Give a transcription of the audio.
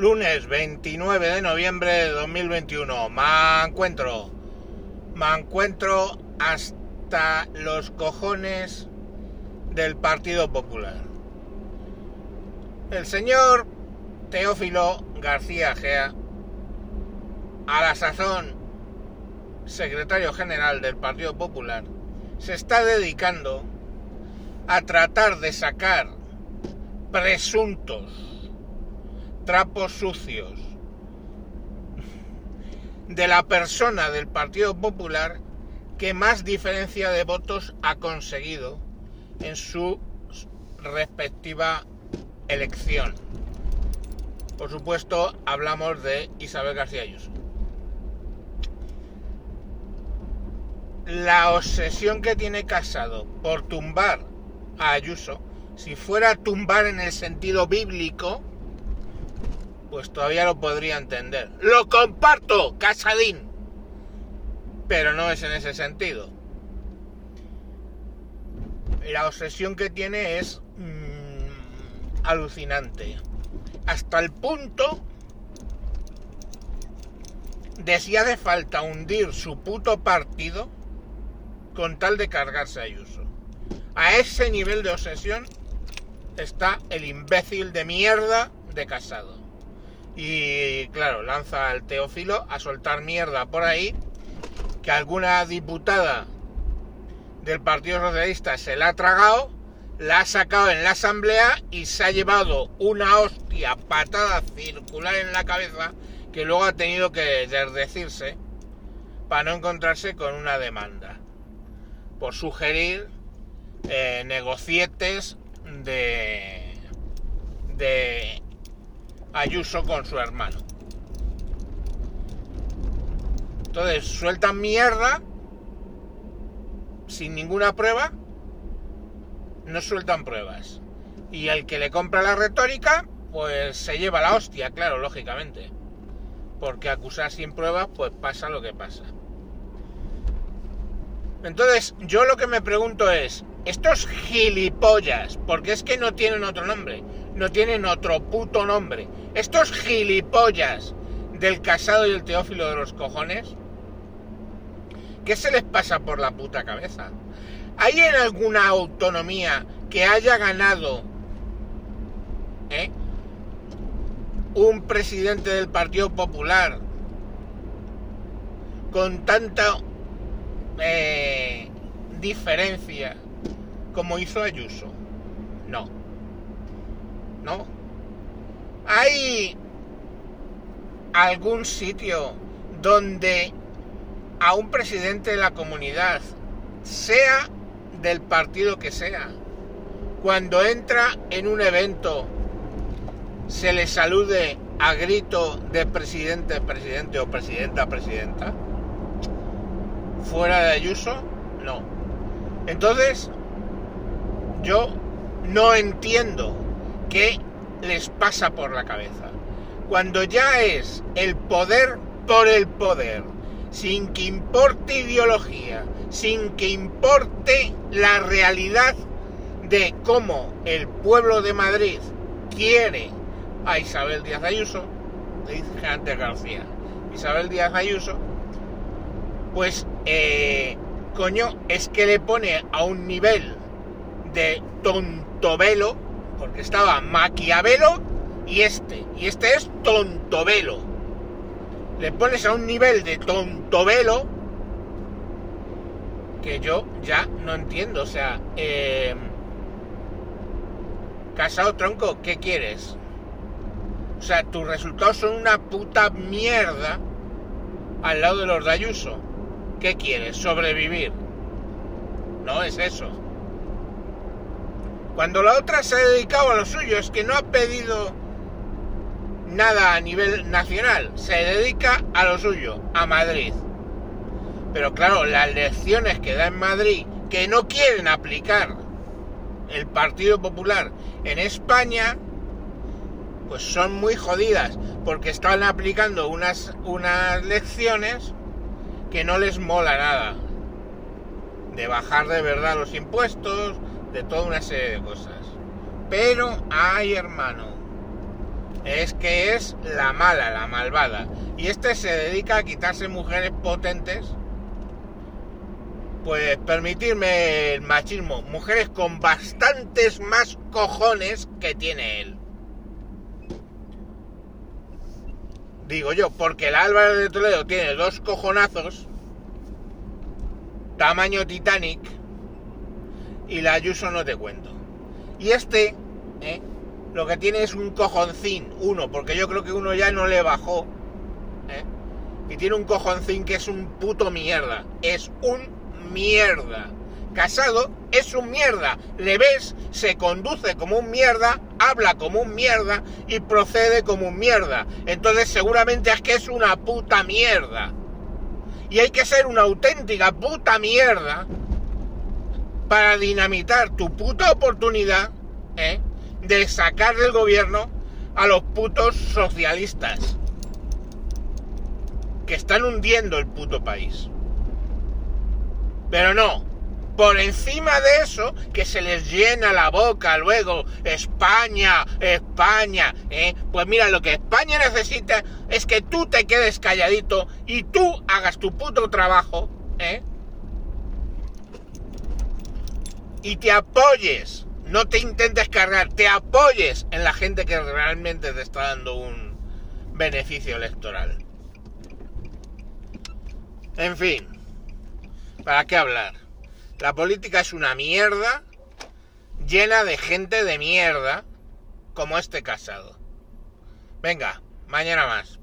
Lunes 29 de noviembre de 2021. Me encuentro. Me encuentro hasta los cojones del Partido Popular. El señor Teófilo García Gea, a la sazón secretario general del Partido Popular, se está dedicando a tratar de sacar presuntos trapos sucios de la persona del Partido Popular que más diferencia de votos ha conseguido en su respectiva elección. Por supuesto, hablamos de Isabel García Ayuso. La obsesión que tiene Casado por tumbar a Ayuso, si fuera tumbar en el sentido bíblico, pues todavía lo podría entender. Lo comparto, Casadín. Pero no es en ese sentido. La obsesión que tiene es mmm, alucinante. Hasta el punto de si hace falta hundir su puto partido con tal de cargarse a Ayuso. A ese nivel de obsesión está el imbécil de mierda de Casado. Y claro, lanza al Teófilo a soltar mierda por ahí, que alguna diputada del Partido Socialista se la ha tragado, la ha sacado en la asamblea y se ha llevado una hostia patada circular en la cabeza que luego ha tenido que desdecirse para no encontrarse con una demanda por sugerir eh, negocietes de, de Ayuso con su hermano. Entonces sueltan mierda sin ninguna prueba, no sueltan pruebas. Y el que le compra la retórica, pues se lleva la hostia, claro, lógicamente. Porque acusar sin pruebas, pues pasa lo que pasa. Entonces, yo lo que me pregunto es, estos gilipollas, porque es que no tienen otro nombre, no tienen otro puto nombre, estos gilipollas del casado y el teófilo de los cojones, ¿qué se les pasa por la puta cabeza? ¿Hay en alguna autonomía que haya ganado ¿eh? un presidente del Partido Popular con tanta eh, diferencia como hizo Ayuso. No. No. ¿Hay algún sitio donde a un presidente de la comunidad, sea del partido que sea, cuando entra en un evento, se le salude a grito de presidente, presidente o presidenta, presidenta? fuera de Ayuso, no. Entonces, yo no entiendo qué les pasa por la cabeza. Cuando ya es el poder por el poder, sin que importe ideología, sin que importe la realidad de cómo el pueblo de Madrid quiere a Isabel Díaz Ayuso, dice antes García, Isabel Díaz Ayuso, pues, eh, coño, es que le pone a un nivel de tontovelo, porque estaba Maquiavelo y este, y este es tontovelo. Le pones a un nivel de tontovelo que yo ya no entiendo, o sea, eh, casado tronco, ¿qué quieres? O sea, tus resultados son una puta mierda al lado de los de. ¿Qué quieres? ¿Sobrevivir? No es eso. Cuando la otra se ha dedicado a lo suyo, es que no ha pedido nada a nivel nacional, se dedica a lo suyo, a Madrid. Pero claro, las lecciones que da en Madrid, que no quieren aplicar el Partido Popular en España, pues son muy jodidas, porque están aplicando unas, unas lecciones que no les mola nada. De bajar de verdad los impuestos, de toda una serie de cosas. Pero, ay hermano, es que es la mala, la malvada. Y este se dedica a quitarse mujeres potentes. Pues permitirme el machismo. Mujeres con bastantes más cojones que tiene él. Digo yo, porque el Álvaro de Toledo tiene dos cojonazos. Tamaño Titanic. Y la Ayuso no te cuento. Y este, ¿eh? lo que tiene es un cojoncín, uno, porque yo creo que uno ya no le bajó. ¿eh? Y tiene un cojoncín que es un puto mierda. Es un mierda. Casado es un mierda. Le ves, se conduce como un mierda, habla como un mierda y procede como un mierda. Entonces seguramente es que es una puta mierda. Y hay que ser una auténtica puta mierda para dinamitar tu puta oportunidad ¿eh? de sacar del gobierno a los putos socialistas que están hundiendo el puto país. Pero no, por encima de eso, que se les llena la boca luego, España, España, ¿eh? pues mira, lo que España necesita es que tú te quedes calladito y tú hagas tu puto trabajo, ¿eh? Y te apoyes, no te intentes cargar, te apoyes en la gente que realmente te está dando un beneficio electoral. En fin, ¿para qué hablar? La política es una mierda llena de gente de mierda como este casado. Venga, mañana más.